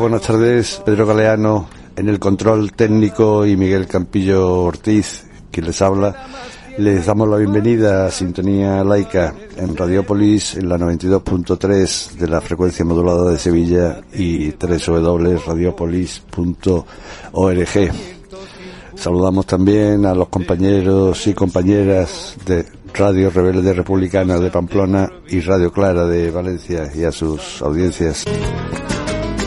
Buenas tardes. Pedro Galeano en el control técnico y Miguel Campillo Ortiz, quien les habla. Les damos la bienvenida a Sintonía Laica en Radiopolis en la 92.3 de la frecuencia modulada de Sevilla y www.radiopolis.org. Saludamos también a los compañeros y compañeras de Radio Rebelde Republicana de Pamplona y Radio Clara de Valencia y a sus audiencias.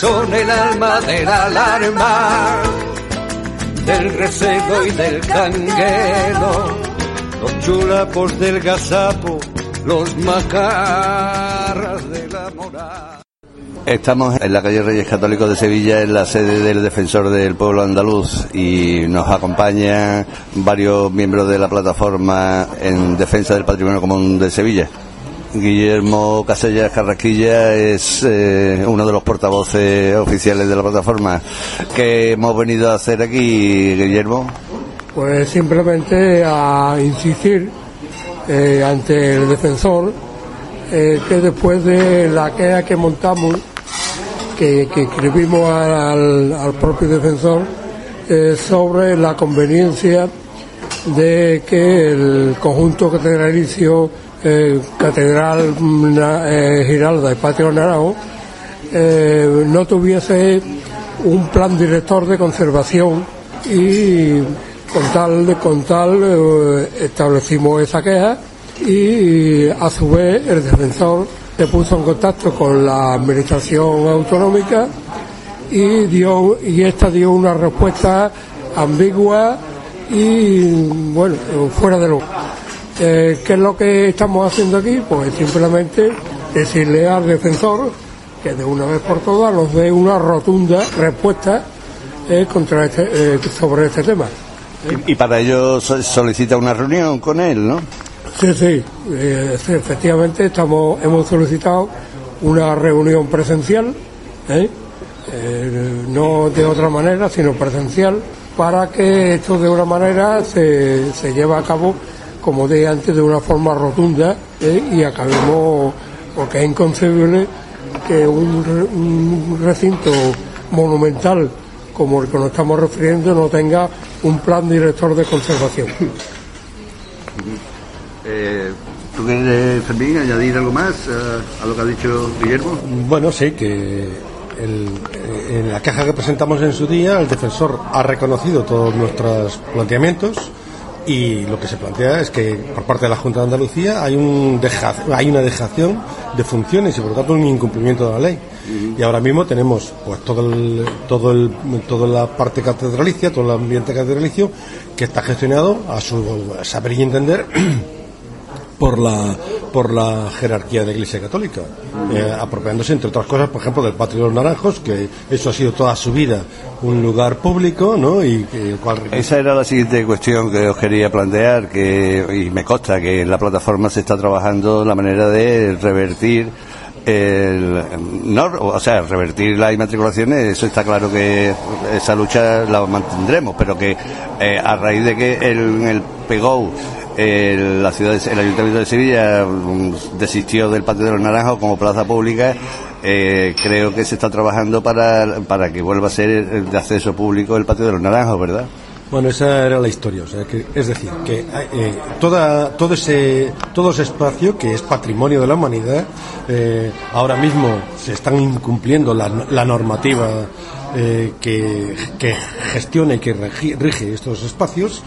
son el alma de la alarma, del y del canguelo, los chulapos del gazapo, los macarras de la moral. Estamos en la calle Reyes Católicos de Sevilla, en la sede del Defensor del Pueblo Andaluz, y nos acompañan varios miembros de la plataforma en defensa del patrimonio común de Sevilla. Guillermo Casellas Carraquilla es eh, uno de los portavoces oficiales de la plataforma. ¿Qué hemos venido a hacer aquí, Guillermo? Pues simplemente a insistir eh, ante el defensor eh, que después de la queja que montamos que, escribimos al, propio defensor sobre la conveniencia de que el conjunto catedralicio eh, Catedral eh, Giralda y Patio Naranjo no tuviese un plan director de conservación y con tal, con tal establecimos esa queja y a su vez el defensor se puso en contacto con la administración autonómica y dio y esta dio una respuesta ambigua y bueno fuera de lo eh, ¿qué es lo que estamos haciendo aquí? pues simplemente decirle al defensor que de una vez por todas nos dé una rotunda respuesta eh, contra este, eh, sobre este tema y, y para ello solicita una reunión con él, ¿no? Sí, sí, eh, efectivamente estamos, hemos solicitado una reunión presencial, no de otra manera, sino presencial, para que esto de una manera se, se lleve a cabo, como dije antes, de una forma rotunda y acabemos, porque es inconcebible que un, un recinto monumental como el que nos estamos refiriendo no tenga un plan director de conservación. Eh, ¿Tú quieres, Fermín, añadir algo más eh, a lo que ha dicho Guillermo? Bueno, sí, que eh, en la caja que presentamos en su día, el defensor ha reconocido todos nuestros planteamientos y lo que se plantea es que por parte de la Junta de Andalucía hay, un hay una dejación de funciones y por lo tanto un incumplimiento de la ley. Y ahora mismo tenemos pues todo el, todo el, toda la parte catedralicia, todo el ambiente catedralicio que está gestionado a su saber y entender por la por la jerarquía de la Iglesia Católica, eh, apropiándose entre otras cosas, por ejemplo, del patio de los naranjos, que eso ha sido toda su vida un lugar público, ¿no? Y esa era la siguiente cuestión que os quería plantear, que y me consta que en la plataforma se está trabajando la manera de revertir el, no, o sea, revertir las inmatriculaciones, eso está claro que esa lucha la mantendremos, pero que eh, a raíz de que el, el PEGO el, la ciudad el Ayuntamiento de Sevilla mm, desistió del Patio de los Naranjos como plaza pública. Eh, creo que se está trabajando para, para que vuelva a ser de acceso público el Patio de los Naranjos, ¿verdad? Bueno, esa era la historia. O sea, que, es decir, que eh, toda, todo, ese, todo ese espacio que es patrimonio de la humanidad, eh, ahora mismo se están incumpliendo la, la normativa eh, que, que, gestiona y que rige, estos espacios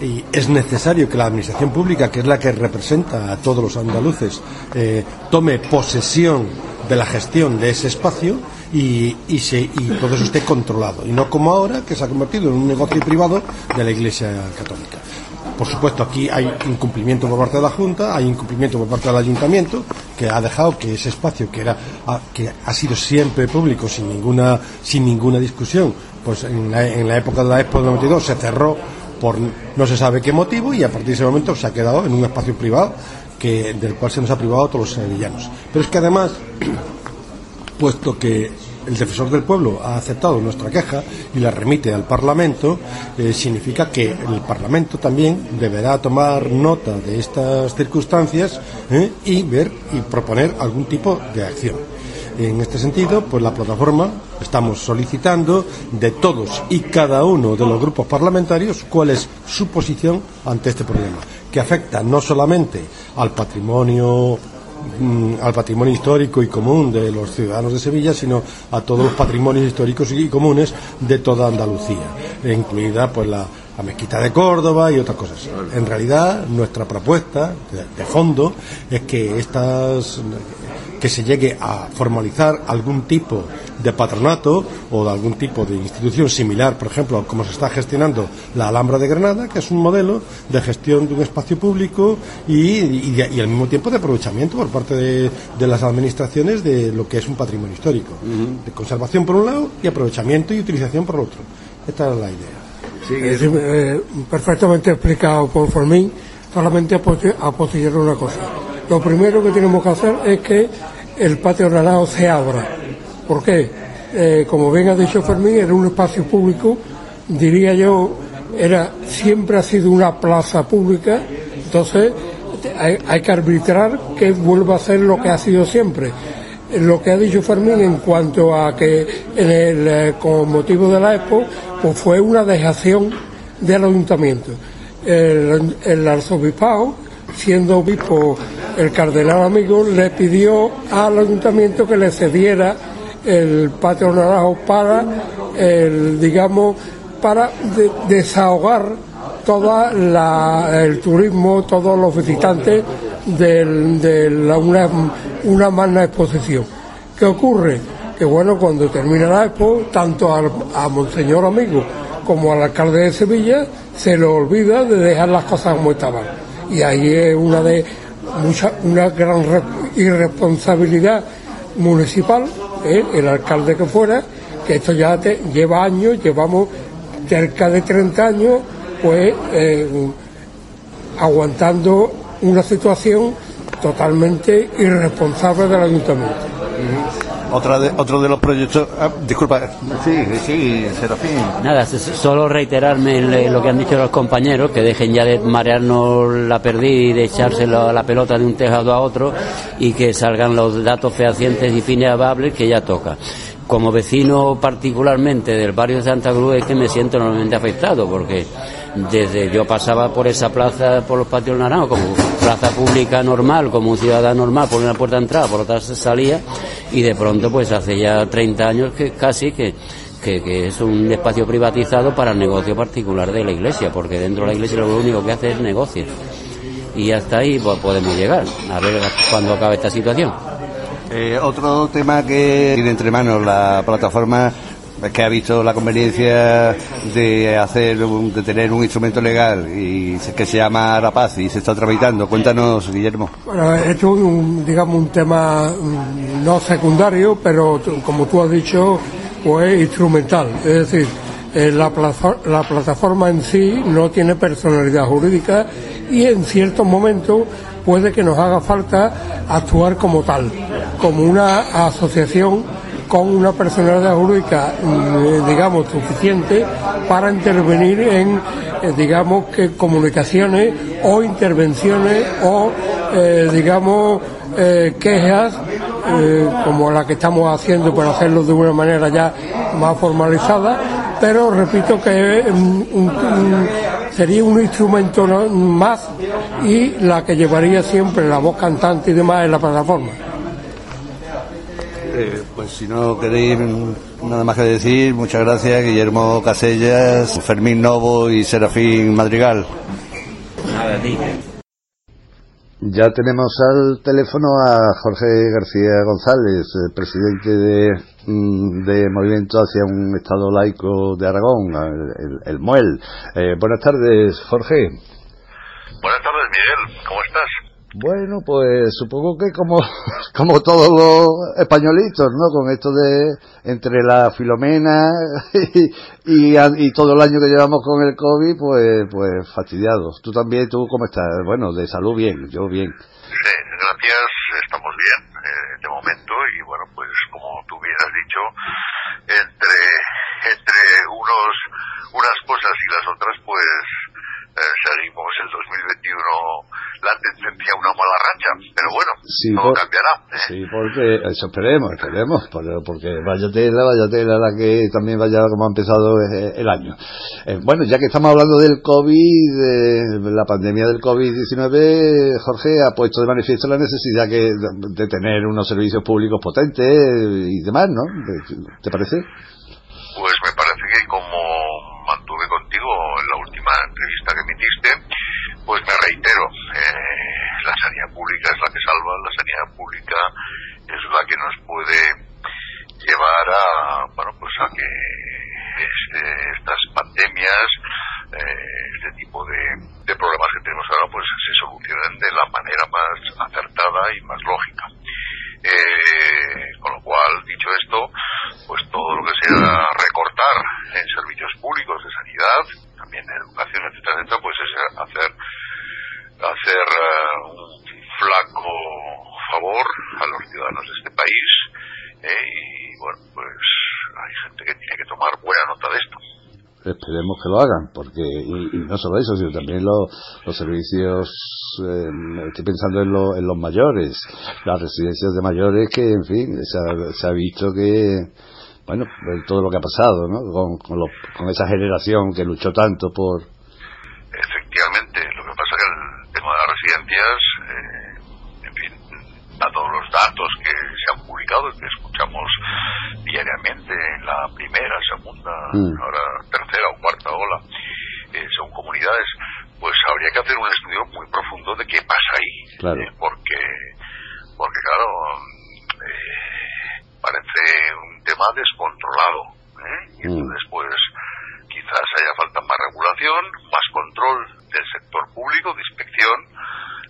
y es necesario que la administración pública, que es la que representa a todos los andaluces, eh, tome posesión de la gestión de ese espacio y, y, se, y todo eso esté controlado. Y no como ahora, que se ha convertido en un negocio privado de la Iglesia Católica. Por supuesto, aquí hay incumplimiento por parte de la Junta, hay incumplimiento por parte del Ayuntamiento, que ha dejado que ese espacio que era que ha sido siempre público sin ninguna sin ninguna discusión, pues en la, en la época de la Expo del 92 se cerró por no se sabe qué motivo y a partir de ese momento se ha quedado en un espacio privado que del cual se nos ha privado a todos los sevillanos. Pero es que además, puesto que el defensor del pueblo ha aceptado nuestra queja y la remite al Parlamento, eh, significa que el Parlamento también deberá tomar nota de estas circunstancias eh, y ver y proponer algún tipo de acción. En este sentido, pues la plataforma estamos solicitando de todos y cada uno de los grupos parlamentarios cuál es su posición ante este problema, que afecta no solamente al patrimonio Mm, al patrimonio histórico y común de los ciudadanos de Sevilla, sino a todos los patrimonios históricos y comunes de toda Andalucía, incluida pues la, mezquita de Córdoba y otras cosas. En realidad, nuestra propuesta de fondo es que estas que se llegue a formalizar algún tipo de patronato o de algún tipo de institución similar, por ejemplo, como se está gestionando la Alhambra de Granada, que es un modelo de gestión de un espacio público y, al mismo tiempo de aprovechamiento por parte de, las administraciones de lo que es un patrimonio histórico, de conservación por un lado y aprovechamiento y utilización por otro. Esta es la idea. Sí, eh, perfectamente explicado por Fermín, solamente apoyar una cosa lo primero que tenemos que hacer es que el patio Naranjo se abra. ¿Por qué? Eh, como bien ha dicho Fermín, era un espacio público, diría yo, era siempre ha sido una plaza pública, entonces hay, que arbitrar que vuelva a ser lo que ha sido siempre. Lo que ha dicho Fermín en cuanto a que en el, eh, con motivo de la Expo, pues fue una dejación del ayuntamiento. El, el arzobispado, siendo obispo el cardenal amigo le pidió al ayuntamiento que le cediera el patio naranjo para, el, digamos, para desahogar todo el turismo, todos los visitantes de la, una, una magna exposición. ¿Qué ocurre? Que bueno, cuando termina la expo, tanto a Monseñor Amigo como al alcalde de Sevilla se le olvida de dejar las cosas como estaban. Y ahí es una de mucha, una gran irresponsabilidad municipal, ¿eh? el alcalde que fuera, que esto ya te, lleva años, llevamos cerca de 30 años, pues eh, aguantando una situación totalmente irresponsable del ayuntamiento. Otra de, otro de los proyectos. Ah, disculpa, sí, sí, Serafín. Nada, solo reiterarme lo que han dicho los compañeros, que dejen ya de marearnos la perdida y de echárselo a la pelota de un tejado a otro y que salgan los datos fehacientes y fineables que ya toca como vecino particularmente del barrio de Santa Cruz es que me siento enormemente afectado porque desde yo pasaba por esa plaza por los patios naranjos como plaza pública normal como un ciudadano normal por una puerta de entrada por otra salía y de pronto pues hace ya 30 años que casi que que, es un espacio privatizado para el negocio particular de la iglesia, porque dentro de la iglesia lo único que hace es negocio. Y hasta ahí pues, podemos llegar, a ver cuándo acaba esta situación. Eh, otro tema que tiene entre manos la plataforma que ha visto la conveniencia de hacer de tener un instrumento legal y que se llama Rapaz y se está tramitando. Cuéntanos, Guillermo. Bueno, esto es un, digamos un tema mm, no secundario, pero como tú has dicho, pues instrumental. Es decir, eh, la, la plataforma en sí no tiene personalidad jurídica y en ciertos momentos puede que nos haga falta actuar como tal, como una asociación con una personalidad jurídica, mm, digamos, suficiente para intervenir en, eh, digamos, que comunicaciones o intervenciones o, eh, digamos, eh, quejas como la que estamos haciendo para hacerlo de una manera ya más formalizada, pero repito que sería un instrumento más y la que llevaría siempre la voz cantante y demás en la plataforma. Eh, pues si no queréis nada más que decir, muchas gracias Guillermo Casellas, Fermín Novo y Serafín Madrigal. Ya tenemos al teléfono a Jorge García González, presidente de, mm, de, Movimiento hacia un Estado laico de Aragón, el, MUEL. Eh, buenas tardes, Jorge. Buenas tardes, Miguel. ¿Cómo estás? Bueno, pues supongo que como, como todos los españolitos, ¿no? Con esto de entre la filomena y, todo el año que llevamos con el COVID, pues, pues fastidiados. Tú también, ¿tú cómo estás? Bueno, de salud bien, yo bien. Sí, gracias, estamos bien eh, de momento y bueno, pues como tú bien has dicho, entre, entre unos, unas cosas y las otras, pues eh, seguimos el 2021 la tendencia a una mala racha, pero bueno, sí, todo cambiará. ¿eh? Sí, porque eso esperemos, esperemos, porque vaya tela, vaya tela la que también vaya como ha empezado eh, el año. Eh, bueno, ya que estamos hablando del COVID, la pandemia del COVID-19, Jorge ha puesto de manifiesto la necesidad que, de tener unos servicios públicos potentes y demás, ¿no? ¿Te parece? Pues me parece que como mantuve contigo en la última entrevista que emitiste, pues me reitero, eh, la sanidad pública es la que salva, la sanidad pública es la que nos puede llevar a, bueno, pues a que este, estas pandemias, eh, este tipo de, problemas que tenemos ahora, pues se solucionen de la manera más acertada y más lógica. Eh, con lo cual, dicho esto, pues todo lo que sea recortar en servicios públicos de sanidad, también educación, etcétera, etcétera, pues es hacer hacer uh, un flaco favor a los ciudadanos de este país ¿eh? y bueno pues hay gente que tiene que tomar buena nota de esto esperemos que lo hagan porque y, no solo eso sino también los servicios eh, estoy pensando en, en los mayores las residencias de mayores que en fin se ha, se ha visto que bueno, todo lo que ha pasado, ¿no? Con, con, lo, con esa generación que luchó tanto por... Efectivamente, lo que pasa es que el tema de las residencias, eh, en fin, a todos los datos que se han publicado y que escuchamos diariamente en la primera, segunda, mm. ahora tercera o cuarta ola, eh, según comunidades, pues habría que hacer un estudio muy profundo de qué pasa ahí. Claro. Eh, porque, porque claro, parece un tema descontrolado. ¿eh? Y mm. entonces, pues, quizás haya falta más regulación, más control del sector público, de inspección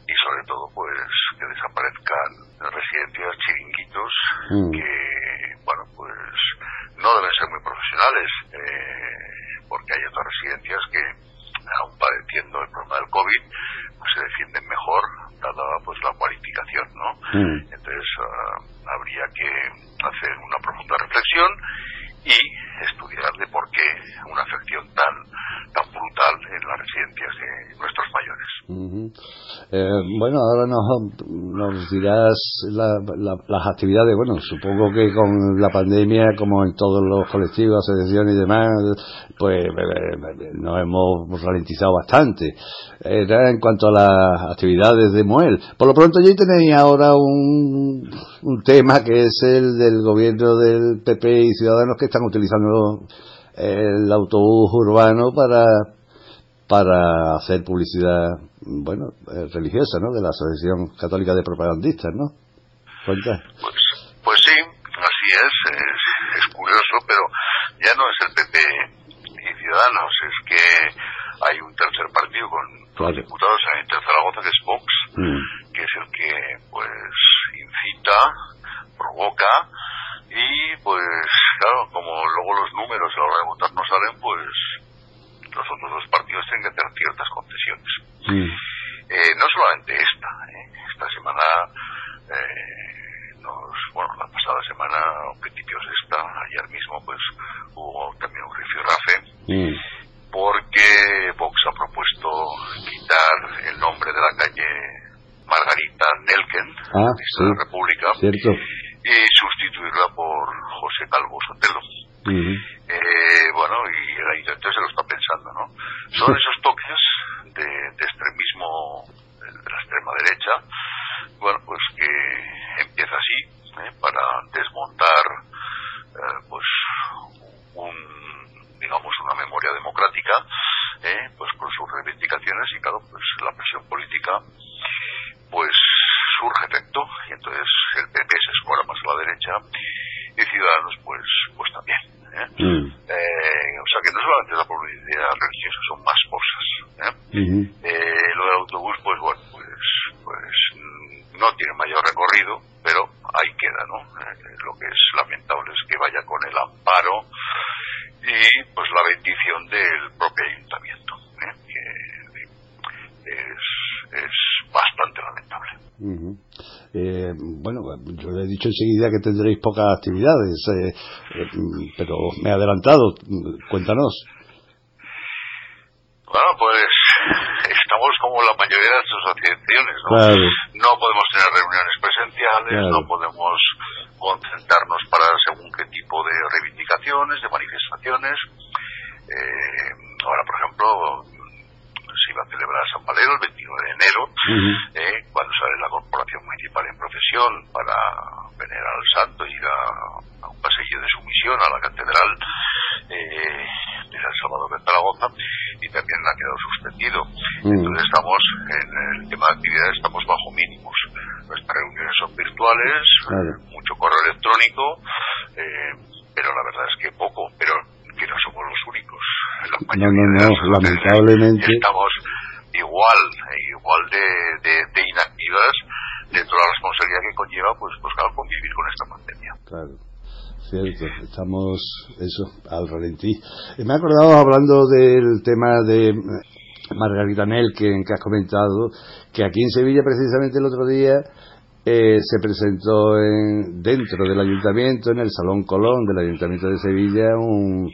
y sobre todo, pues, que desaparezcan residencias chiringuitos mm. que, bueno, pues, no deben ser muy profesionales, eh, porque hay otras residencias que, aún padeciendo el problema del COVID, pues se defienden mejor, dada pues la cualificación, ¿no? Mm. Entonces, uh, habría que hacer una profunda reflexión y estudiar de por qué una afección tan tan brutal en las residencias de nuestros mayores. eh, bueno, ahora nos, nos dirás la, la, las actividades. Bueno, supongo que con la pandemia, como en todos los colectivos, asociaciones y demás, pues nos hemos ralentizado bastante. Era en cuanto a las actividades de Muel. Por lo pronto, ya tenéis ahora un, un tema que es el del gobierno del PP y Ciudadanos que están utilizando el autobús urbano para para hacer publicidad bueno religiosa no de la asociación católica de propagandistas no pues pues sí así es, es es curioso pero ya no es el PP y Ciudadanos es que hay un tercer partido con claro. los diputados en Zaragoza que es Vox mm. que es el que pues incita provoca y pues claro, como luego los números a la hora de votar no salen, pues los otros dos partidos tienen que hacer ciertas concesiones. Mm. Eh, no solamente esta, ¿eh? esta semana, eh, nos, bueno, la pasada semana, a principios de esta, ayer mismo, pues hubo también un rifirrafe, mm. porque Vox ha propuesto quitar el nombre de la calle Margarita Nelken, ah, de sí. la República, cierto Mm-hmm. Eh, bueno, yo le he dicho enseguida que tendréis pocas actividades, eh, eh, pero me he adelantado. Cuéntanos. Bueno, pues estamos como la mayoría de las asociaciones, ¿no? No podemos tener reuniones presenciales, no podemos concentrarnos para según qué tipo de reivindicaciones, de manifestaciones. ahora, por ejemplo, se iba a celebrar San Valero el 29 de enero, eh, cuando sale la corporación municipal en procesión para venerar al santo y ir a, un pasillo de sumisión a la catedral eh, de San Salvador de Zaragoza y también ha quedado suspendido. Entonces estamos en el tema de actividades estamos bajo mínimos. Nuestras reuniones son virtuales, mucho correo electrónico, eh, pero la verdad es que poco, pero que no somos los únicos. no, no, no, lamentablemente. Estamos igual, igual de, de, inactivas dentro de la responsabilidad que conlleva, pues, pues claro, convivir con esta pandemia. Claro. Cierto, estamos eso, al ralentí. Me he acordado hablando del tema de Margarita Nel que, que has comentado, que aquí en Sevilla precisamente el otro día eh, se presentó en, dentro del ayuntamiento, en el Salón Colón del Ayuntamiento de Sevilla, un,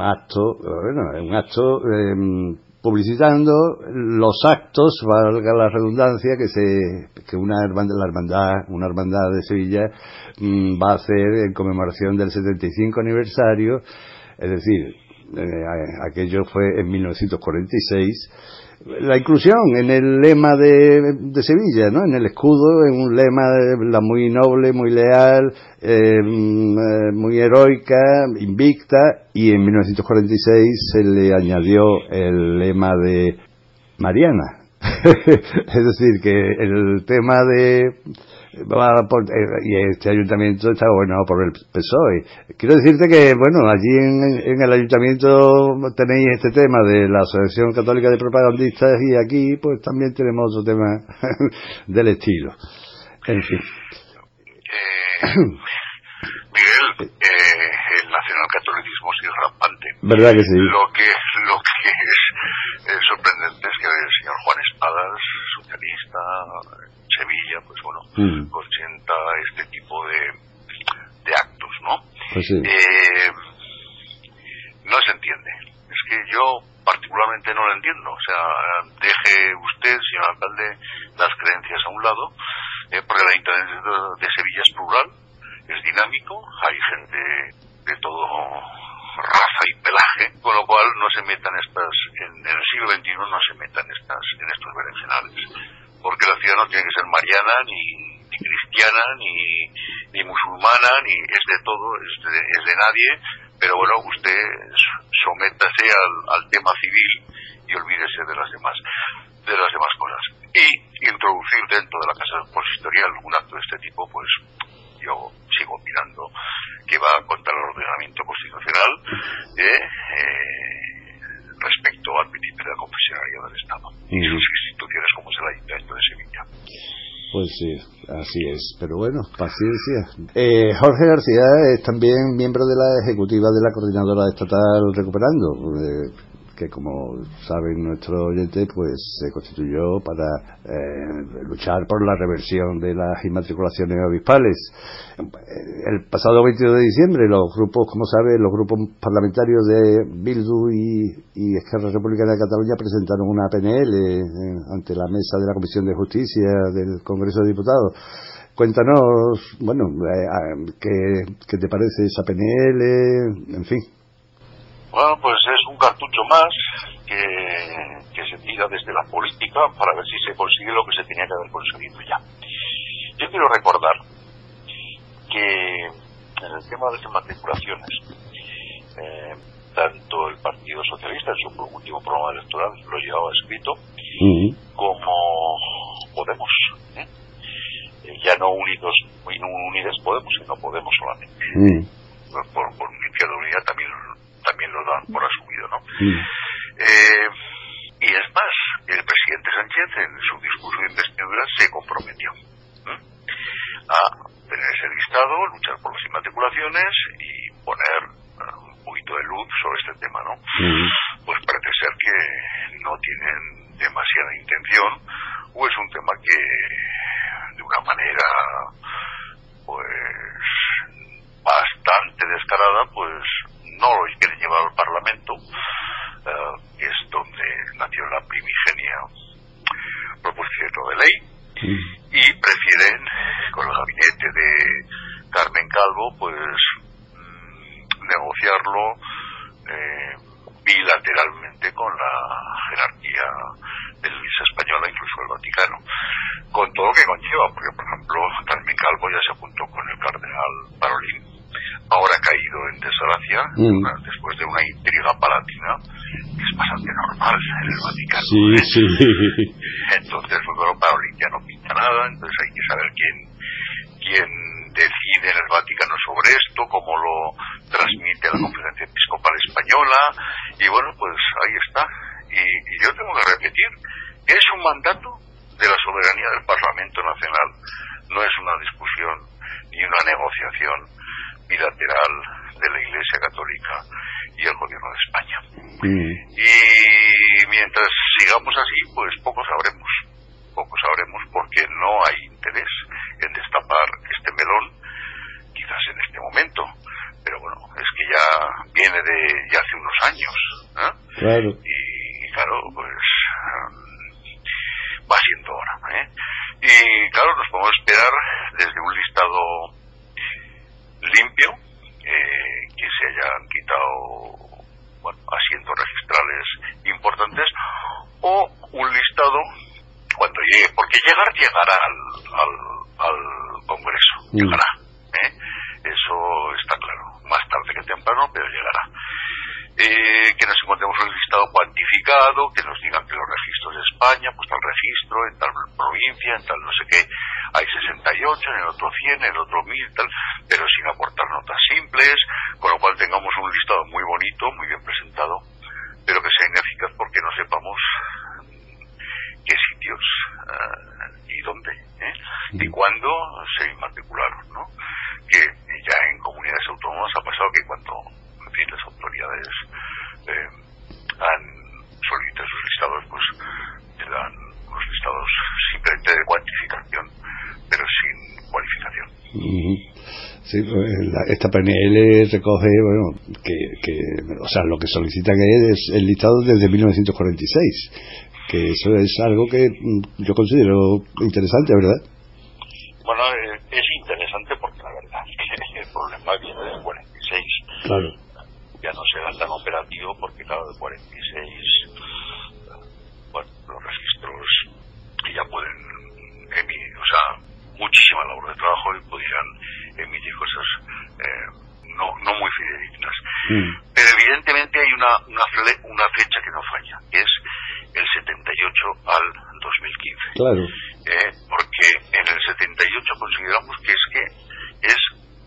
acto, bueno, un acto em, publicitando los actos, valga la redundancia, que se que una hermandad, la hermandad, una hermandad de Sevilla mm, va a hacer en conmemoración del 75 aniversario, es decir, eh, aquello fue en 1946 la inclusión en el lema de, Sevilla, ¿no? En el escudo, en un lema la muy noble, muy leal, mm, eh, muy heroica, invicta, y en 1946 se le añadió el lema de Mariana. es decir, que el tema de eh, y este ayuntamiento está gobernado por el PSOE. Quiero decirte que, bueno, allí en, el ayuntamiento tenéis este tema de la Asociación Católica de Propagandistas y aquí pues también tenemos otro tema del estilo. En fin. Eh, Miguel, eh, el nacionalcatolicismo es rampante. ¿Verdad que sí? Lo que, lo que es sorprendente es que el señor Juan Espadas, socialista, Sevilla, pues bueno, mm. consienta este tipo de, de actos, ¿no? Pues eh, no se entiende. Es que yo particularmente no lo entiendo. O sea, deje usted, señor alcalde, las creencias a un lado, eh, porque la Ayuntamiento de Sevilla es plural, es dinámico, hay gente de todo raza y pelaje, con lo cual no se metan estas, en, el siglo XXI no se metan estas, en estos berenjenales porque la ciudad no tiene que ser mariana, ni, cristiana, ni, ni, musulmana, ni es de todo, es de, nadie, pero bueno, usted sométase al, tema civil y olvídese de las demás de las demás cosas. Y introducir dentro de la Casa Consistorial un acto de este tipo, pues yo sigo opinando que va contra el ordenamiento constitucional ¿eh? Eh, respecto al principio de la confesionalidad del Estado instituciones como es el Ayuntamiento de Sevilla. Pues sí, así es. Pero bueno, paciencia. Eh, Jorge García es también miembro de la ejecutiva de la Coordinadora Estatal Recuperando. Eh, que como saben nuestros oyentes, pues se constituyó para eh, luchar por la reversión de las inmatriculaciones obispales. El pasado 22 de diciembre, los grupos, como saben, los grupos parlamentarios de Bildu y, Esquerra Republicana de Cataluña presentaron una PNL eh, ante la mesa de la Comisión de Justicia del Congreso de Diputados. Cuéntanos, bueno, eh, ¿qué, ¿qué te parece esa PNL? En fin. Bueno, pues es un cartucho más que, se tira desde la política para ver si se consigue lo que se tenía que haber conseguido ya. Yo quiero recordar que en el tema de las inmatriculaciones, eh, tanto el Partido Socialista en su último programa electoral lo llevaba escrito, como Podemos. ¿eh? Eh, ya no unidos, no unidas Podemos, sino Podemos solamente. Por, por, Izquierda Unidad también también lo dan por asumido, ¿no? Eh, y es más, el presidente Sánchez en su discurso de investidura se comprometió a tener ese listado, luchar por las inmatriculaciones y poner uh, un poquito de luz sobre este tema, ¿no? Pues parece ser que no tienen demasiada intención o es un tema que de una manera pues bastante descarada pues no lo quieren llevar al Parlamento uh, que es donde nació la primigenia proposición de ley. Y prefieren con el gabinete de Carmen Calvo pues mm, negociarlo eh, bilateralmente con la jerarquía de la Iglesia Española, incluso el Vaticano, con todo lo que conlleva, porque por ejemplo Carmen Calvo ya se apuntó con el cardenal Parolín, ahora ha caído en desgracia, Mm. después de una intriga palatina, que es bastante normal en el Vaticano. Sí, ¿eh? sí. Entonces, pues, bueno, Parolín ya no pinta nada, entonces hay que saber quién, quién decide en el Vaticano sobre esto, cómo lo transmite la Conferencia Episcopal Española, y bueno, pues ahí está. Y, y yo tengo que repetir, que es un mandato de la soberanía del Parlamento Nacional, no es una discusión ni una negociación bilateral de la Iglesia Católica y el Gobierno de España. Mm. Y mientras sigamos así, pues poco sabremos. Poco sabremos porque no hay interés en destapar este melón, quizás en este momento. Pero bueno, es que ya viene de ya hace unos años. ¿eh? Claro. Y claro, pues mm, va siendo hora. ¿eh? Y claro, nos podemos esperar desde un listado limpio, eh, que se hayan quitado bueno, asientos registrales importantes, o un listado cuando llegue, porque llegar llegará al, al, al Congreso, Mm. llegará. ¿eh? Eso está claro, más tarde que temprano, pero llegará. Eh, que nos encontremos un listado cuantificado, que nos digan que los registros de España, pues tal registro, en tal provincia, en tal no sé qué, hay 68, en el otro 100, en el otro 1000, tal, pero sin aportar notas simples, con lo cual tengamos un listado muy bonito, muy bien presentado, pero que sea ineficaz porque no sepamos qué sitios eh, y dónde ¿eh? y cuándo se inmatricularon, ¿no? Que ya en comunidades autónomas ha pasado que cuando en fin, las autoridades eh, han solicitado sus listados, pues te dan unos listados simplemente de cuantificación, pero sin cualificación. Sí, pues, la- esta PNL recoge, bueno, que, que, o sea, lo que solicitan es el listado desde 1946, que eso es algo que mm, yo considero interesante, ¿verdad? Bueno, eh, es interesante porque la verdad es que el problema viene del 46. Claro. ya no será tan operativo porque claro de 46 bueno los registros que ya pueden emitir o sea muchísima labor de trabajo y pudieran emitir cosas eh, no, no muy fidedignas Mm. pero evidentemente hay una, una, fle- una fecha que no falla que es el 78 al 2015 Claro. eh, porque en el 78 consideramos que es que es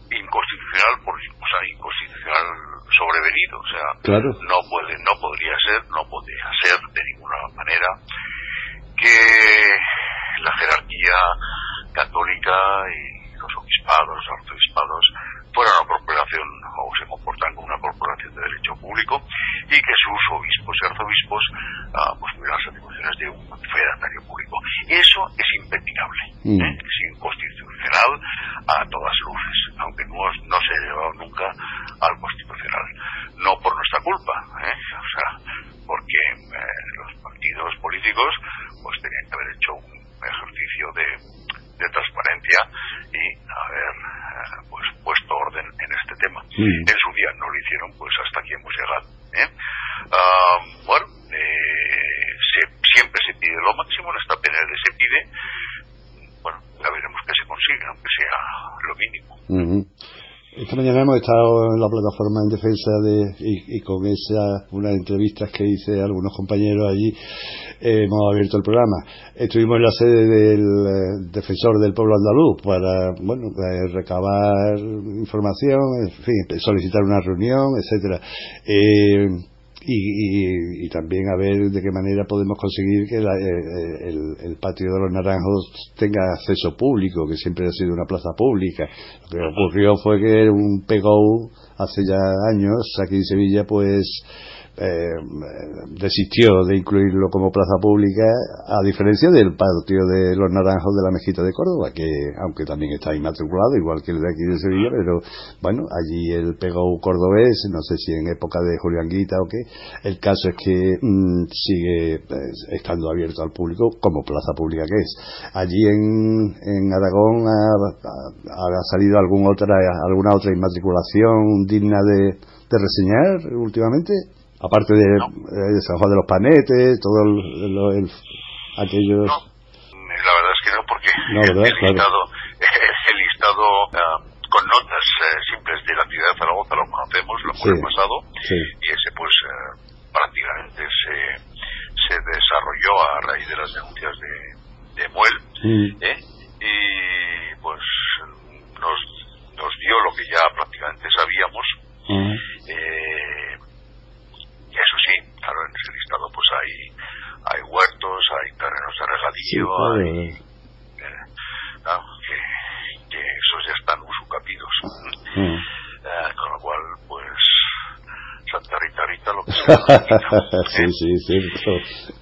inconstitucional, por, o sea, inconstitucional sobrevenido, o sea, Claro. no puede, no podría ser, no podría ser de ninguna manera que la jerarquía católica y los obispados, los arzobispados fueran una corporación o se comportan como una corporación de derecho público y que sus obispos y arzobispos ah, pues las atribuciones de un fedatario público. Eso es impepinable, Mm. ¿eh? es inconstitucional a todas luces, aunque no, no se ha llevado nunca al constitucional. No por nuestra culpa, ¿eh? o sea, porque eh, los partidos políticos pues tenían que haber hecho un ejercicio de, de transparencia y haber eh, pues puesto orden en este tema. Mm. En su día no lo hicieron, pues hasta aquí hemos llegado. ¿eh? Ah, bueno, eh, se- siempre se pide lo máximo, en esta PNL se pide, bueno, ya veremos qué se consigue, aunque sea lo mínimo. Ujú. Esta mañana hemos estado en la plataforma en defensa de, y, con esas unas entrevistas que hice a algunos compañeros allí, hemos abierto el programa. Estuvimos en la sede del eh, defensor del pueblo andaluz para, bueno, eh, recabar información, en fin, solicitar una reunión, etcétera. Eh, y, también a ver de qué manera podemos conseguir que eh, el, patio de los naranjos tenga acceso público, que siempre ha sido una plaza pública. Lo que ocurrió fue que un PGO hace ya años aquí en Sevilla pues eh, desistió de incluirlo como plaza pública, a diferencia del patio de los naranjos de la Mejita de Córdoba, que aunque también está inmatriculado, igual que el de aquí de Sevilla, pero bueno, allí el pegó cordobés, no sé si en época de Julián Guita o qué, el caso es que mm, sigue pues, estando abierto al público como plaza pública que es. Allí en, en Aragón ha, ha, salido algún otra, alguna otra inmatriculación digna de, de reseñar últimamente. Aparte de, eh, San Juan de los Panetes, todo el, el, aquellos... No, la verdad es que no, porque el, listado, el listado uh, con notas uh, simples de la actividad de Zaragoza lo conocemos, lo hemos sí, pasado, sí. y ese pues uh, prácticamente se, se desarrolló a raíz de las denuncias de, de Muel, mm. ¿eh? y pues nos, nos dio lo que ya prácticamente sabíamos, mm. eh, claro, en ese listado pues hay, hay huertos, hay terrenos de regadío, sí, hay, eh, no, que, que, esos ya están usucapidos. Mm. Eh, con lo cual, pues, Santa Rita Rita lo que sea. sí, sí, sí.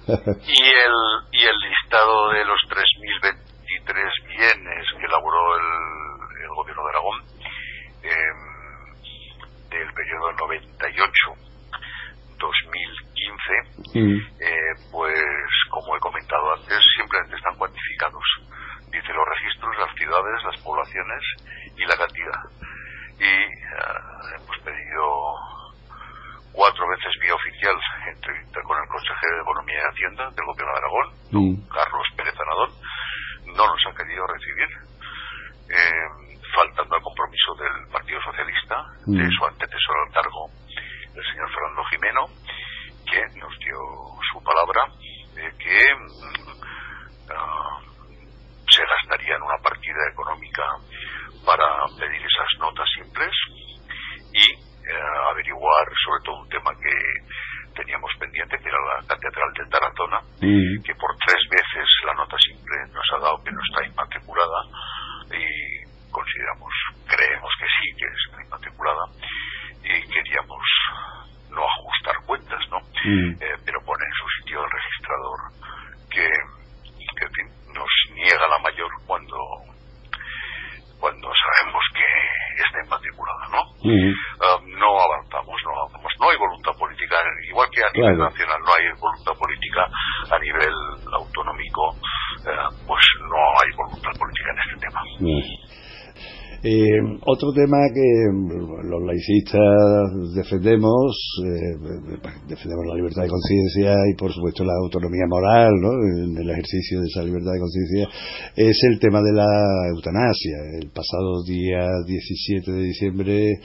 y, el, y el listado de los 3.023 bienes que elaboró el, el gobierno de Aragón, eh, del periodo 98 2015, mm. eh, pues como he comentado antes, simplemente están cuantificados. Dice los registros, las ciudades, las poblaciones y la cantidad. Y uh, hemos pedido cuatro veces vía oficial entrevista con el consejero de Economía y Hacienda del Gobierno de Aragón, mm. Carlos Pérez Anadón. No nos ha querido recibir. Eh, faltando al compromiso del Partido Socialista, mm. de su antecesor al cargo, el señor Fernando Jimeno, que nos dio su palabra de que uh, se gastaría en una partida económica para pedir esas notas simples y uh, averiguar sobre todo un tema que teníamos pendiente, que era la Catedral de Tarazona, mm. que por tres veces la nota simple nos ha dado que no está inmatriculada y consideramos, creemos que sí, que está inmatriculada y queríamos no ajustar cuentas, ¿no? Mm. Eh, pero pone en su sitio el registrador que, que en fin, nos niega la mayor cuando cuando sabemos que está inmatriculada, ¿no? Mm. Uh, no avanzamos, no avanzamos. No hay voluntad política, igual que a nivel nacional no hay voluntad política, a nivel autonómico, eh, pues no hay voluntad política en este tema. Eh, otro tema que mm, los laicistas defendemos, eh, defendemos la libertad de conciencia y por supuesto la autonomía moral ¿no? en el ejercicio de esa libertad de conciencia, es el tema de la eutanasia. El pasado día 17 de diciembre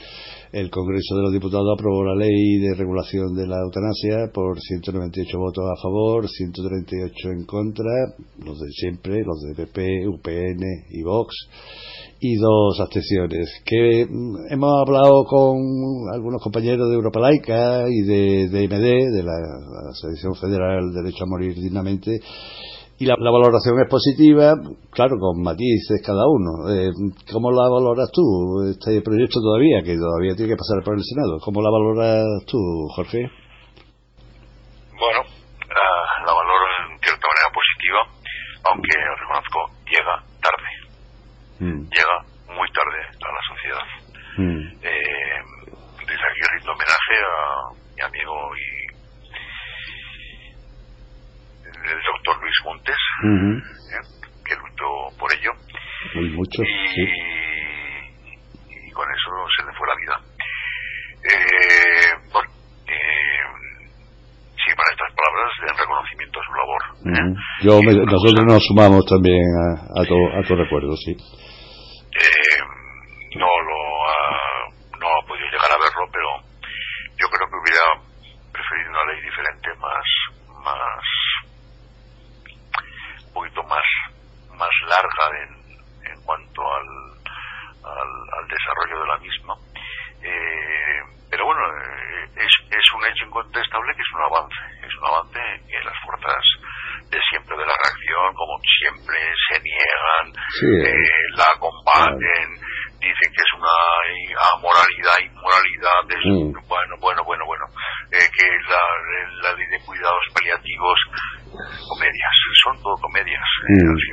el Congreso de los Diputados aprobó la ley de regulación de la eutanasia por 198 votos a favor, 138 en contra, los de siempre, los de PP, UPN y Vox y dos abstenciones. Que mm, hemos hablado con algunos compañeros de Europa Laica y de, de de la, la Asociación Federal Derecho a Morir Dignamente, y la, la, valoración es positiva, claro, con matices cada uno. Eh, ¿Cómo la valoras tú, este proyecto todavía, que todavía tiene que pasar por el Senado? ¿Cómo la valoras tú, Jorge? Bueno, uh, la valoro en cierta manera positiva, aunque reconozco, llega tarde. Mm. Llega muy tarde a la sociedad. Mm. Eh, desde aquí rindo homenaje a mi amigo y el doctor Luis Montes, Uh -huh. eh, que luchó por ello. Muy mucho, y, sí. y, con eso se le fue la vida. Eh, bueno, eh, sí, para estas palabras, en reconocimiento a su labor. Uh -huh. Yo me, nosotros nos sumamos también a, a, tu, a tu recuerdo, sí. is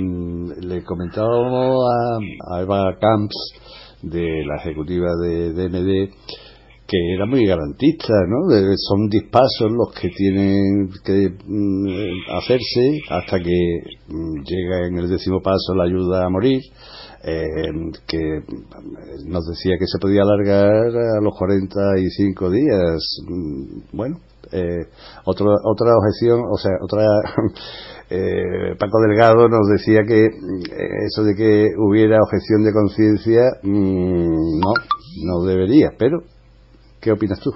le comentábamos a, a Eva Camps de la ejecutiva de DMD que era muy garantista, ¿no? son dispasos los que tienen que mm, hacerse hasta que mm, llega en el décimo paso la ayuda a morir, eh, que nos decía que se podía alargar a los 45 días. Mm, bueno, eh, otra otra objeción, o sea, otra eh, Paco Delgado nos decía que eso de que hubiera objeción de conciencia, mm, no, no debería, pero ¿qué opinas tú?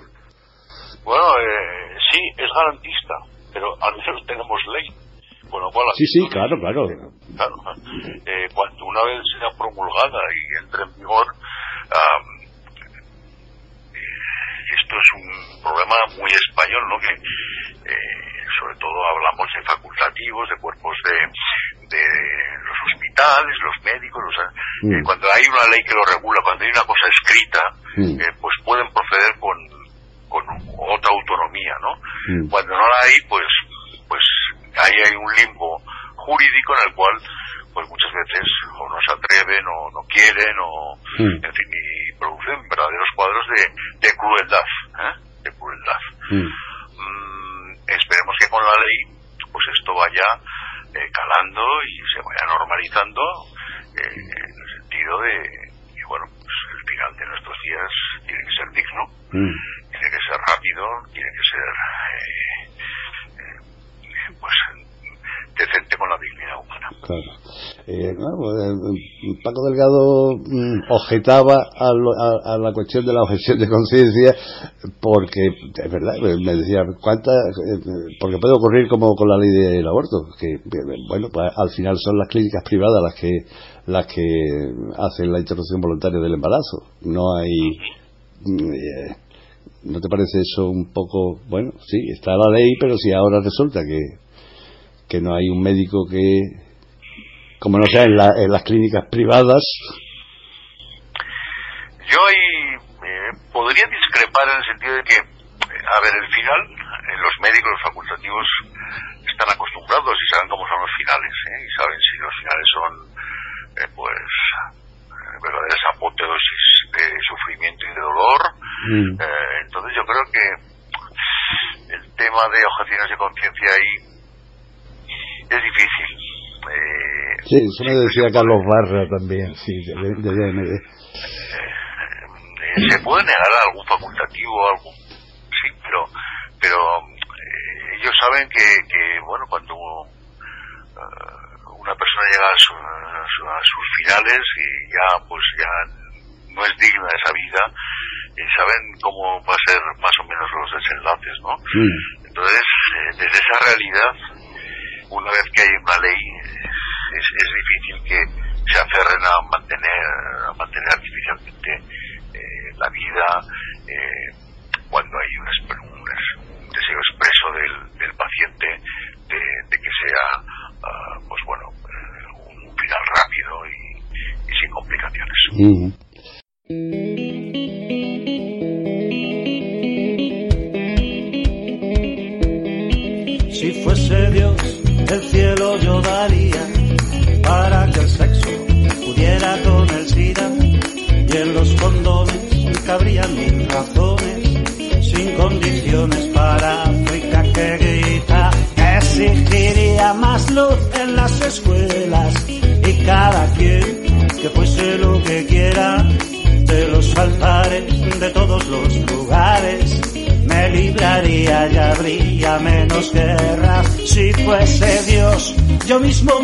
Bueno, eh, sí, es garantista, pero al menos tenemos ley. Con lo cual, sí, sí, claro, claro. claro eh, cuando una vez sea promulgada y entre en vigor, esto es un problema muy español, ¿no? Que sobre todo hablamos de facultativos, de cuerpos de, de los hospitales, los médicos, mm. eh, cuando hay una ley que lo regula, cuando hay una cosa escrita, mm. eh, pues pueden proceder con, con otra autonomía, ¿no? Mm. Cuando no la hay, pues, pues ahí hay un limbo jurídico en el cual pues muchas veces o no se atreven o no quieren o en fin y producen verdaderos cuadros de, de crueldad ¿eh? de crueldad esperemos que con la ley pues esto vaya eh, calando y se vaya normalizando eh, en el sentido de que bueno pues el final de nuestros días tiene que ser digno mm. tiene que ser rápido tiene que ser eh, pues decente humana claro eh, Paco Delgado mm, objetaba a, la cuestión de la objeción de conciencia porque, es verdad, me decía, ¿cuántas? Eh, porque puede ocurrir como con la ley del aborto, que, bueno, pues al final son las clínicas privadas las que las que hacen la interrupción voluntaria del embarazo. No hay. Mm, eh, ¿No te parece eso un poco, bueno, sí, está la ley, pero si ahora resulta que, que no hay un médico que, como no sea en, las clínicas privadas. Yo ahí eh, podría discrepar en el sentido de que, a ver, el final, eh, los médicos, los facultativos, están acostumbrados y saben cómo son los finales, ¿eh? y saben si los finales son, pues, verdaderas apoteosis de sufrimiento y de dolor. Mm. entonces yo creo que el tema de objeciones de conciencia ahí es difícil. Sí, eso me decía Carlos Barra también, sí, de, DMD. Eh, se puede negar a algún facultativo, algún, sí, pero, pero eh, ellos saben que, que bueno, cuando uh, una persona llega a, sus finales y ya, pues ya no es digna de esa vida, y saben cómo va a ser más o menos los desenlaces, ¿no? Mm. Entonces, desde esa realidad, una vez que hay una ley es, es difícil que se aferren a mantener, a mantener artificialmente eh, la vida eh, cuando hay un, un, deseo expreso del, del paciente de, que sea, uh, pues bueno, uh, un final rápido y, sin complicaciones. Mismo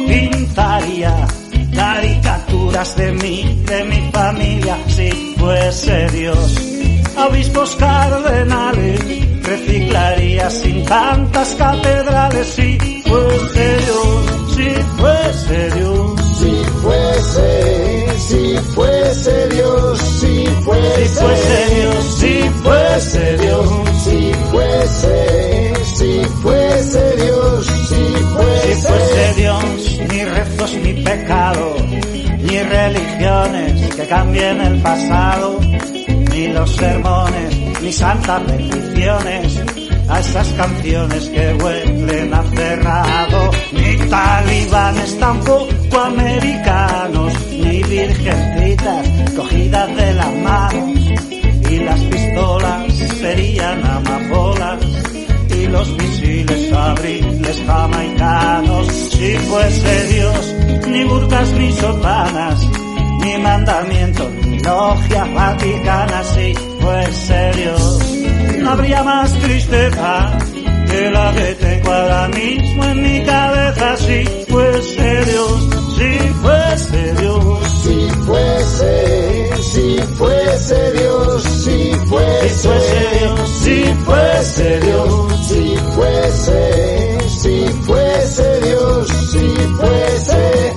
cambien el pasado, ni los sermones, ni santas bendiciones, a esas canciones que huelen a cerrado, ni talibanes tampoco americanos, ni virgencitas cogidas de las manos, y las pistolas serían amapolas y los misiles abriles jamaicanos. Si fuese Dios, ni burcas ni sotanas, ni mandamientos, ni logias vaticanas. Si fuese Dios, no habría más tristeza que la que tengo ahora mismo en mi cabeza. Si fuese Dios, si fuese Dios. si fuese, si fuese Dios, si fuese Dios, si fuese Dios, si fuese, si fuese Dios, si fuese.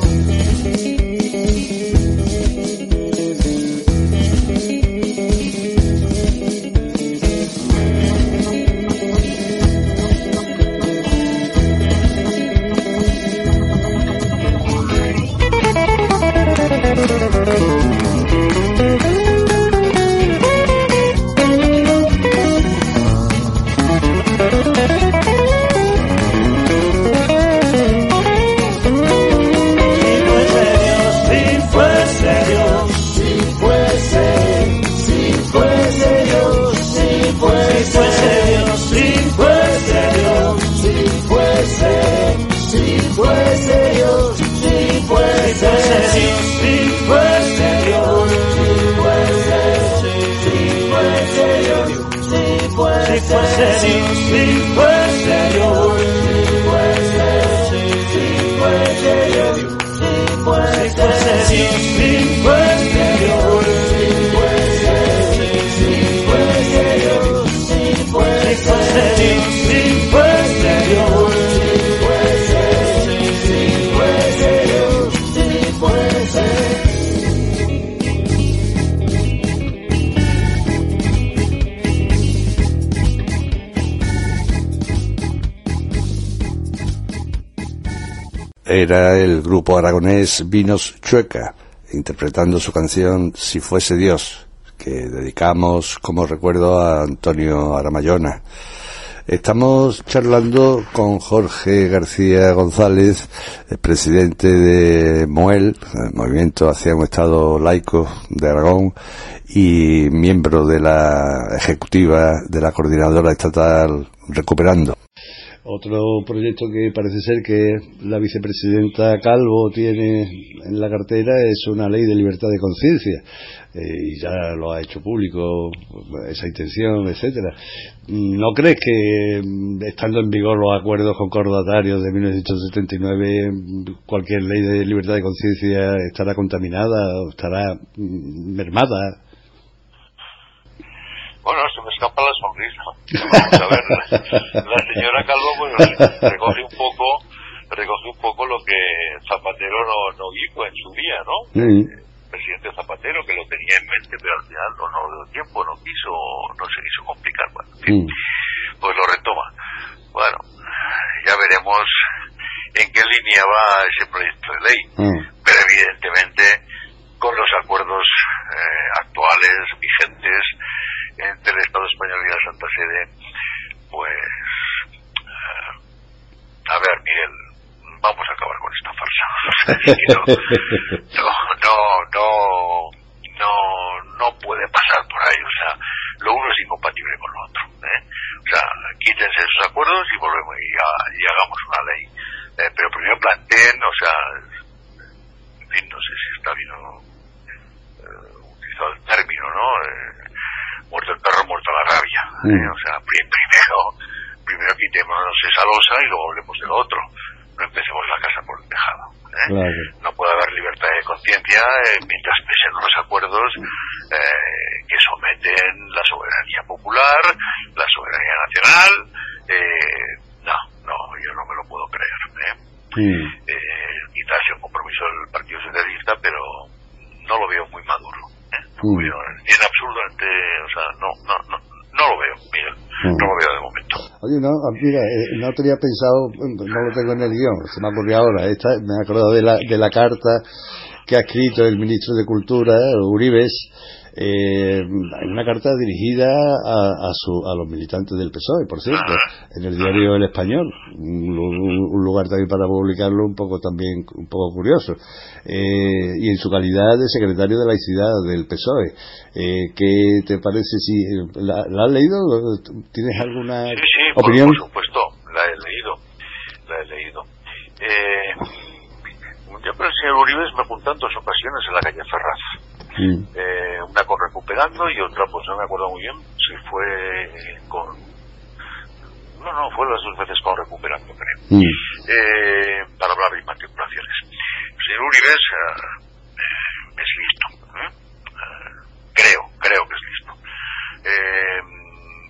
Era el grupo aragonés Vinos Chueca, interpretando su canción Si fuese Dios, que dedicamos como recuerdo a Antonio Aramayona. Estamos charlando con Jorge García González, el presidente de MOEL, el Movimiento hacia un Estado Laico de Aragón, y miembro de la ejecutiva de la Coordinadora Estatal Recuperando. Otro proyecto que parece ser que la vicepresidenta Calvo tiene en la cartera es una ley de libertad de conciencia eh, y ya lo ha hecho público esa intención, etcétera. ¿No crees que mm, estando en vigor los acuerdos concordatarios de 1979 cualquier ley de libertad de conciencia estará contaminada o estará mm, mermada? Bueno, se me escapa la sonrisa. Vamos a ver, la, señora Calvo pues, recoge un poco recoge un poco lo que Zapatero no, no dijo en su día, ¿no? Mm. presidente Zapatero que lo tenía en mente, pero al final no, no dio tiempo, no quiso, no se quiso complicar. Bueno, en fin, Mm. pues lo retoma. Bueno, ya veremos en qué línea va ese proyecto de ley, Mm. pero evidentemente con los acuerdos eh, actuales, vigentes, entre el Estado español y la Santa Sede, pues, eh, a ver, Miguel, vamos a acabar con esta farsa. No, no, no, no puede pasar por ahí. O sea, lo uno es incompatible con lo otro. ¿eh? O sea, quítense esos acuerdos y volvemos y, ha- y hagamos una ley. Eh, pero primero planteen, o sea, en fin, no sé si está bien o no, eh, utilizado el término, término, ¿no? Eh, muerto el perro, muerto la rabia. ¿eh? O sea, pri- primero, primero quitémonos esa losa y luego hablemos de lo otro. No empecemos la casa por el tejado. ¿eh? Claro. No puede haber libertad de conciencia eh, mientras pesen los acuerdos eh, que someten la soberanía popular, la soberanía nacional. Eh, no, no, yo no me lo puedo creer. ¿eh? Mm. Eh, quizás sea un compromiso del Partido Socialista, pero no lo veo muy maduro. ¿eh? No lo Mm. veo en absolutamente, o sea, no, no, no, no lo veo, Miguel. Mm. No lo veo de momento. Ah, mira, eh, no tenía pensado, no lo tengo en el guion, se me ha ocurrido ahora. Esta, me he acordado de la, de la carta que ha escrito el ministro de Cultura, Uribes, eh, una carta dirigida a, a, su, a los militantes del PSOE, por cierto, en el diario El Español, un, lu- un lugar también para publicarlo un poco también, un poco curioso, eh, y en su calidad de secretario de laicidad del PSOE. Eh, ¿Qué te parece si la, la has leído? ¿Tienes alguna Sí, sí, por, opinión? por supuesto, la he leído, la he leído. Eh, yo creo que el señor Uribes me apuntó en dos ocasiones en la calle Ferraz. Mm, Eh, una con Recuperando y otra, pues no me acuerdo muy bien, si fue con... No, no, fue las dos veces con Recuperando, creo. mm, Eh, para hablar de matriculaciones. El señor eh, eh, es listo. ¿eh? Eh, creo, creo que es listo.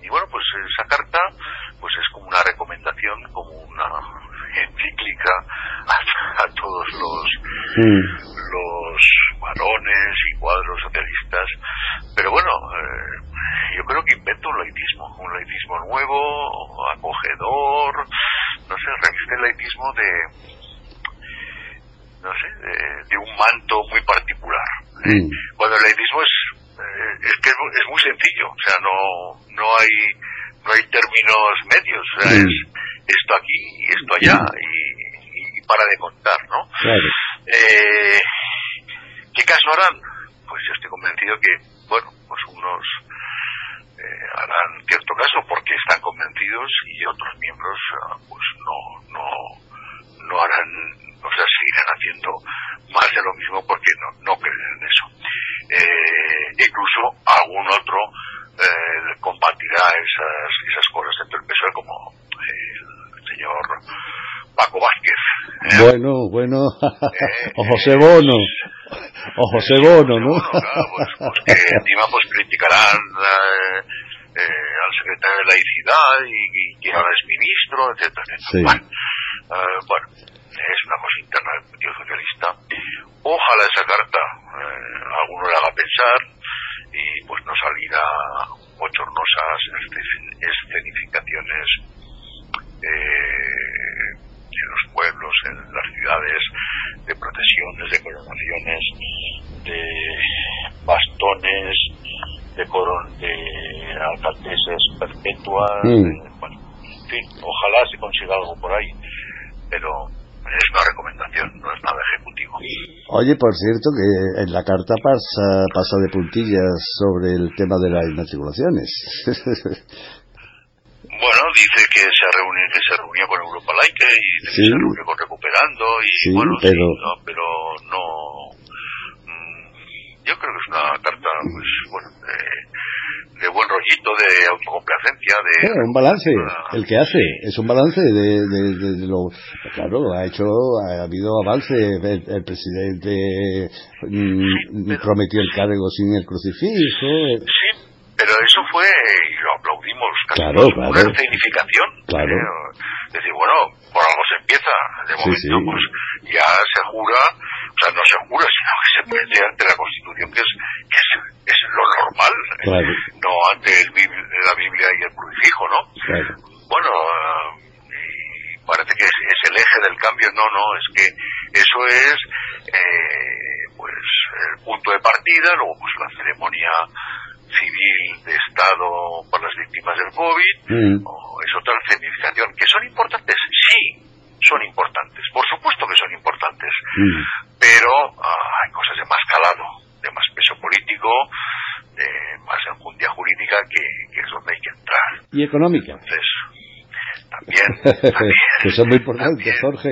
Y bueno, pues esa carta pues es como una recomendación, como una encíclica a, a todos los mm, los varones y cuadros socialistas, pero bueno, eh, yo creo que inventa un laicismo, un laicismo nuevo, acogedor, no sé, reviste el laicismo de, no sé, de, de un manto muy particular. mm, Cuando el laicismo es, eh, es que es, mu- es muy sencillo, o sea, no, no hay, no hay términos medios, o sea, Mm. es esto aquí y esto allá y, y para de contar, ¿no? claro. Eh, ¿Qué caso harán? Pues yo estoy convencido que, bueno, pues unos eh, harán cierto caso porque están convencidos y otros miembros ah, pues no, no, no harán, o sea, seguirán haciendo más de lo mismo porque no, no creen en eso. Eh, incluso algún otro eh, combatirá esas, esas cosas dentro del PSOE como el señor Paco Vázquez. ¿eh? Bueno, bueno. o José Bono. O José Bono, ¿no? Bueno, claro, pues, pues que encima pues criticarán eh, eh, al secretario de laicidad y, y que ahora es ministro, etcétera, etcétera. Sí. Bueno, eh, bueno, es una cosa interna del Partido Socialista. Ojalá esa carta eh, a alguno le haga pensar y pues no salirá bochornosas escen- escenificaciones eh, en los pueblos, en las ciudades, de procesiones, de coronaciones, de bastones, de, coron de alcaldeses perpetuas. Mm. bueno, en fin, ojalá se consiga algo por ahí, pero es una recomendación, no es nada ejecutivo. Oye, por cierto, que en la carta pasa, pasa de puntillas sobre el tema de las inmatriculaciones. Bueno, dice que se reúne, que se reunió con Europa Laica y dice Sí. que se reunió con Recuperando y Sí, bueno, pero- sí, no, pero no. mm, Yo creo que es una carta, pues, bueno, de, de buen rollito, de autocomplacencia, de. Eh, un balance, el que hace, es un balance de, de, lo... Claro, ha hecho, ha habido avance, el, el presidente mm, prometió el cargo sin el crucifijo, Sí, pero eso fue, y lo aplaudimos, casi Claro, claro. una escenificación. Claro. Eh, decir, bueno, por algo se empieza. De momento, sí. pues ya se jura, o sea, no se jura, sino que se prende ante la Constitución, que es, que es, es lo normal, eh, no ante el la Biblia y el crucifijo, ¿no? claro. Bueno, eh, parece que es, es el eje del cambio. No, no, es que eso es eh, pues el punto de partida, luego pues la ceremonia civil de Estado por las víctimas del COVID, Mm, o es otra escenificación. ¿Que son importantes? Sí, son importantes. Por supuesto que son importantes. mm. Pero ah, hay cosas de más calado, de más peso político, de más enjundia jurídica que, que es donde hay que entrar. Y económica, Entonces, también, también, que son muy importantes, también, Jorge.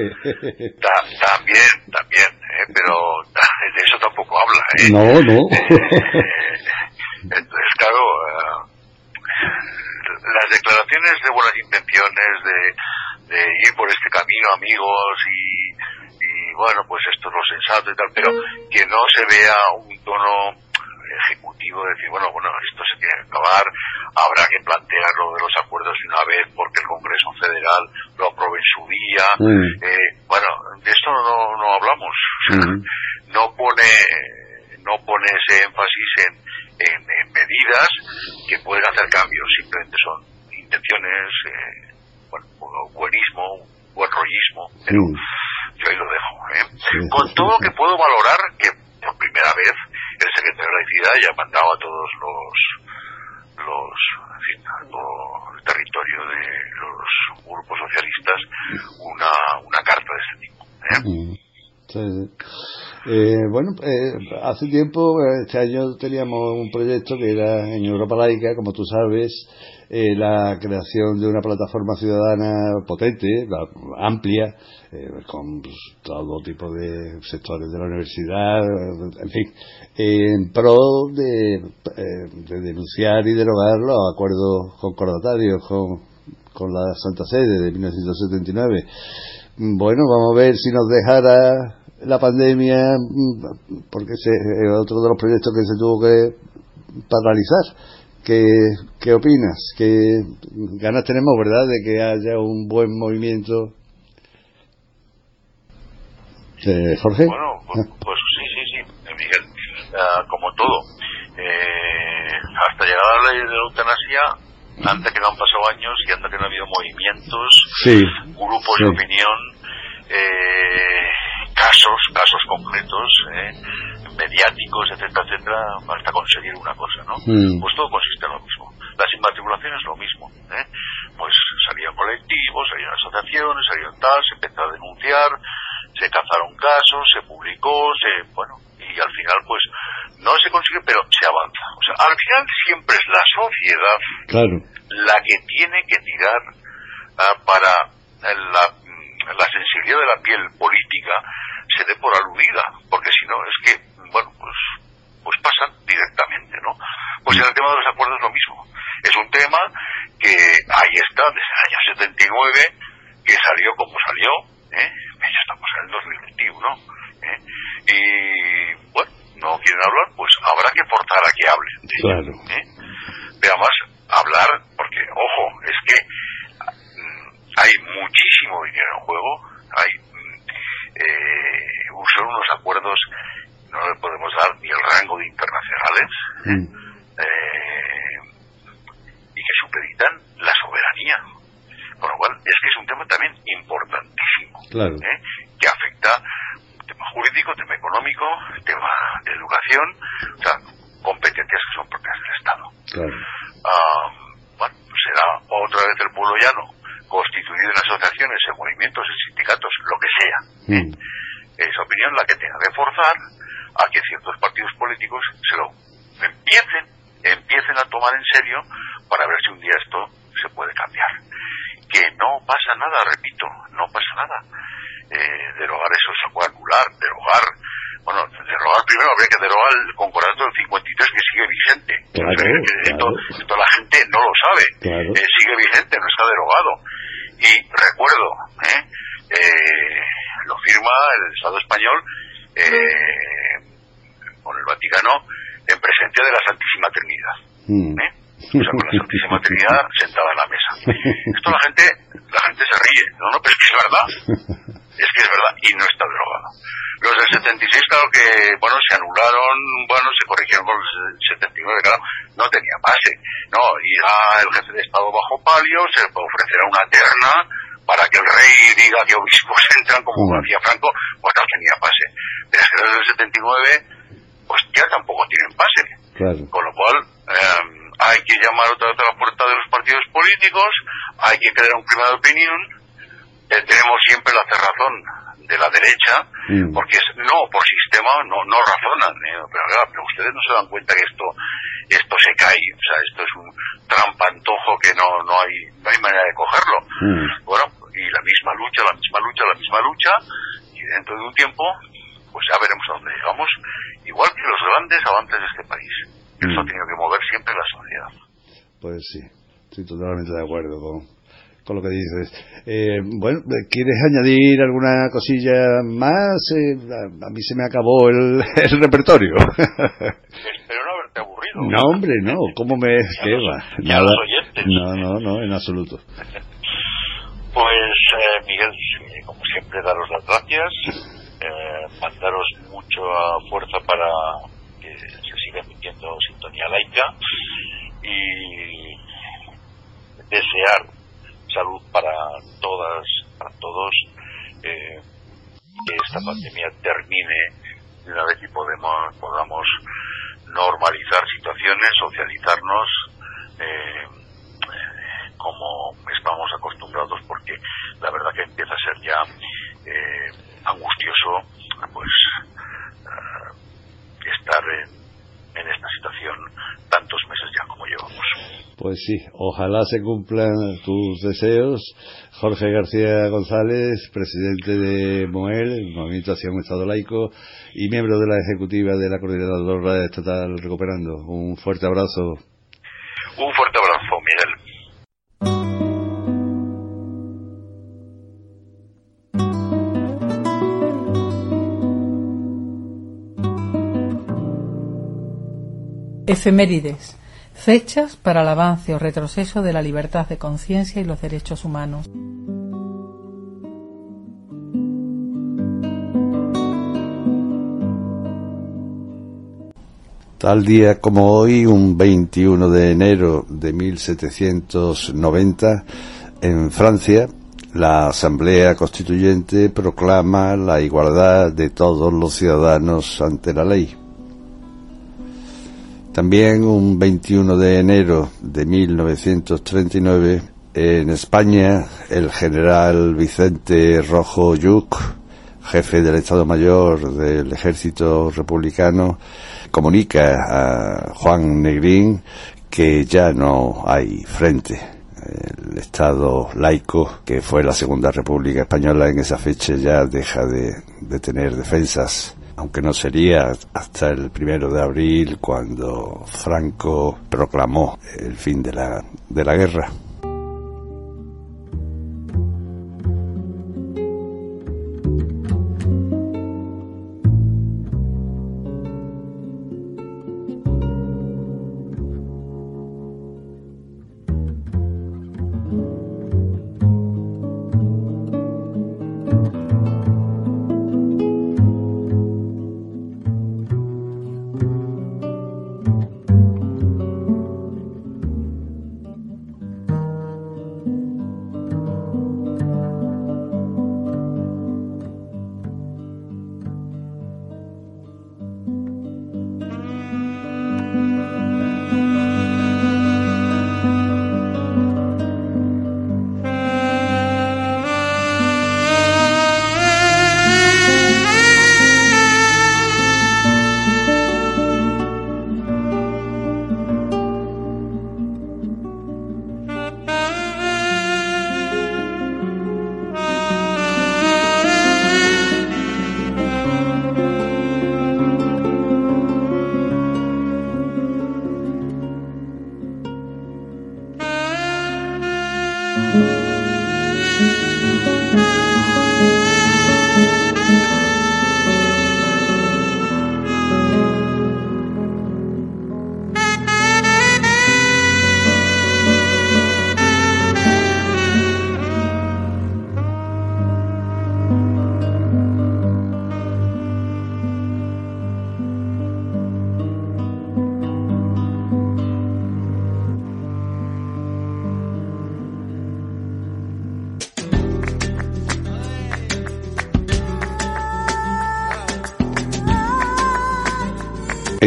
ta- también, también, eh, pero de eso tampoco habla. ¿eh? No, no. Eh, Entonces, claro, eh, las declaraciones de buenas intenciones, de, de ir por este camino, amigos, y, y bueno, pues esto es lo sensato y tal, pero que no se vea un tono ejecutivo de decir, bueno, bueno, esto se tiene que acabar, habrá que plantearlo de los acuerdos de una vez porque el Congreso Federal lo apruebe en su día. Eh, bueno, de esto no, no hablamos. No pone no pone ese énfasis en, en, en medidas que pueden hacer cambios, simplemente son intenciones, eh, bueno, buenismo, buen rollismo, pero yo ahí lo dejo. ¿eh? Con todo que puedo valorar que por primera vez el secretario de la Ciudad ya ha mandado a todos los los en fin, todo el territorio de los grupos socialistas una, una carta de este tipo. ¿eh? Sí, sí. Eh, bueno, eh, hace tiempo, este año teníamos un proyecto que era en Europa Laica, como tú sabes, eh, la creación de una plataforma ciudadana potente, amplia, eh, con pues, todo tipo de sectores de la universidad, en fin, en pro de, eh, de denunciar y derogar los acuerdos concordatarios con, con la Santa Sede de 1979. Bueno, vamos a ver si nos dejara la pandemia, mm, porque es otro de los proyectos que se tuvo que paralizar. ¿Qué, qué opinas? ¿Qué ganas tenemos, verdad, de que haya un buen movimiento? Eh, Jorge. Bueno, pues, pues sí, sí, sí, eh, Miguel, Ah, como todo. Eh, hasta llegar a la ley de la eutanasia, antes que no han pasado años y antes que no ha habido movimientos, Sí. grupos Sí. de opinión, eh, casos, casos concretos, eh, mediáticos, etcétera, etcétera, hasta conseguir una cosa, ¿no? Mm. Pues todo consiste en lo mismo. Las inmatriculaciones lo mismo, ¿eh? Pues salían colectivos, salían asociaciones, salían tal, se empezó a denunciar, se cazaron casos, se publicó, se, bueno, y al final pues no se consigue, pero se avanza. O sea, al final siempre es la sociedad Claro. la que tiene que tirar ah, para la, la sensibilidad de la piel política se dé por aludida, porque si no es que, bueno, pues, pues pasan directamente, ¿no? Pues en el tema de los acuerdos lo mismo. Es un tema que ahí está desde el año 79, que salió como salió, ¿eh? ya estamos en el 2021, ¿eh? y bueno, no quieren hablar, pues habrá que forzar a que hablen. de ello, Claro. ¿eh? Pero además, hablar, porque, ojo, es que mm, hay muchísimo dinero en juego, hay mm, eh, son unos acuerdos, no le podemos dar ni el rango de internacionales, eh, y que supeditan la soberanía. Con lo cual, es que es un tema también importantísimo, Claro. ¿eh? que afecta tema jurídico, tema económico, tema de educación, o sea, competencias que son propias del Estado. Claro. Ah, bueno, será otra vez el pueblo llano, constituido en asociaciones, en movimientos, en sindicatos, lo que sea. Mm. Esa opinión la que tenga que forzar a que ciertos partidos políticos se lo empiecen, empiecen a tomar en serio para ver si un día esto se puede cambiar. Que no pasa nada, repito, no pasa nada. Eh, derogar eso se puede anular, derogar, bueno, derogar primero habría que derogar el concordato del 53 que sigue vigente. Claro, O sea, que esto, claro. esto la gente no lo sabe. Claro. Eh, sigue vigente, no está derogado. Y recuerdo, ¿eh? Eh, lo firma el Estado español eh, con el Vaticano en presencia de la Santísima Trinidad. Mm. ¿eh? O sea, con la Santísima Trinidad sentada en la mesa. Esto la gente, la gente se ríe. No, no, pero es que es verdad. Es que es verdad y no está derogado. Los del 76, claro que, bueno, se anularon, bueno, se corrigieron con el 79, claro, no tenía base. No, irá el jefe de Estado bajo palio, se le ofrecerá una terna para que el rey diga que obispos entran, como Mm. hacía Franco, pues no tenía base. Pero es que los del 79, pues ya tampoco tienen. Claro. Con lo cual, eh, hay que llamar otra vez a la puerta de los partidos políticos, hay que crear un clima de opinión. Eh, tenemos siempre la cerrazón de la derecha, Mm. porque es no por sistema, no, no razonan. ¿eh? Pero, claro, pero ustedes no se dan cuenta que esto esto se cae, o sea, esto es un trampantojo que no, no, hay, no hay manera de cogerlo. Mm. Bueno, y la misma lucha, la misma lucha, la misma lucha, y dentro de un tiempo, pues ya veremos a dónde llegamos, igual que los grandes avances de este país. Eso ha tenido que mover siempre la sociedad. Pues sí, estoy totalmente de acuerdo con, con lo que dices. Eh, bueno, ¿quieres añadir alguna cosilla más? Eh, a, a mí se me acabó el, el repertorio. Espero no haberte aburrido. no, hombre, no. ¿Cómo me ya los oyentes. No, no, no, en absoluto. Pues, eh, Miguel, como siempre, daros las gracias, eh, mandaros mucha fuerza para que se siga emitiendo Sintonía Laica y desear salud para todas, para todos, eh, que esta pandemia termine de una vez y podemos, podamos normalizar situaciones, socializarnos, eh, como estamos acostumbrados porque la verdad que empieza a ser ya eh, angustioso pues eh, estar en, en esta situación tantos meses ya como llevamos. Pues sí, ojalá se cumplan tus deseos. Jorge García González, presidente de MOEL, el Movimiento Hacia un Estado Laico, y miembro de la ejecutiva de la Coordinadora Estatal Recuperando. Un fuerte abrazo. Un fuerte abrazo, Miguel. Efemérides. Fechas para el avance o retroceso de la libertad de conciencia y los derechos humanos. Tal día como hoy, un 21 de enero de 1790, en Francia, la Asamblea Constituyente proclama la igualdad de todos los ciudadanos ante la ley. También un 21 de enero de 1939, en España, el general Vicente Rojo Yuc, jefe del Estado Mayor del Ejército Republicano, comunica a Juan Negrín que ya no hay frente. El Estado laico, que fue la Segunda República Española en esa fecha, ya deja de, de tener defensas aunque no sería hasta el primero de abril cuando Franco proclamó el fin de la, de la guerra.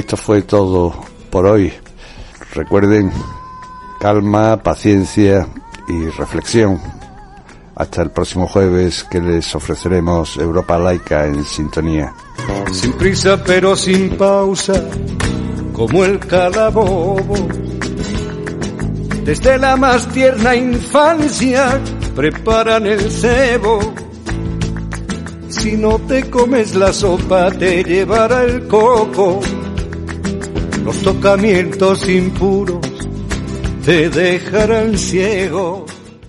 Esto fue todo por hoy. Recuerden, calma, paciencia y reflexión. Hasta el próximo jueves que les ofreceremos Europa Laica en sintonía. Sin prisa pero sin pausa, como el calabobo. Desde la más tierna infancia preparan el cebo. Si no te comes la sopa te llevará el coco los tocamientos impuros te dejarán ciego.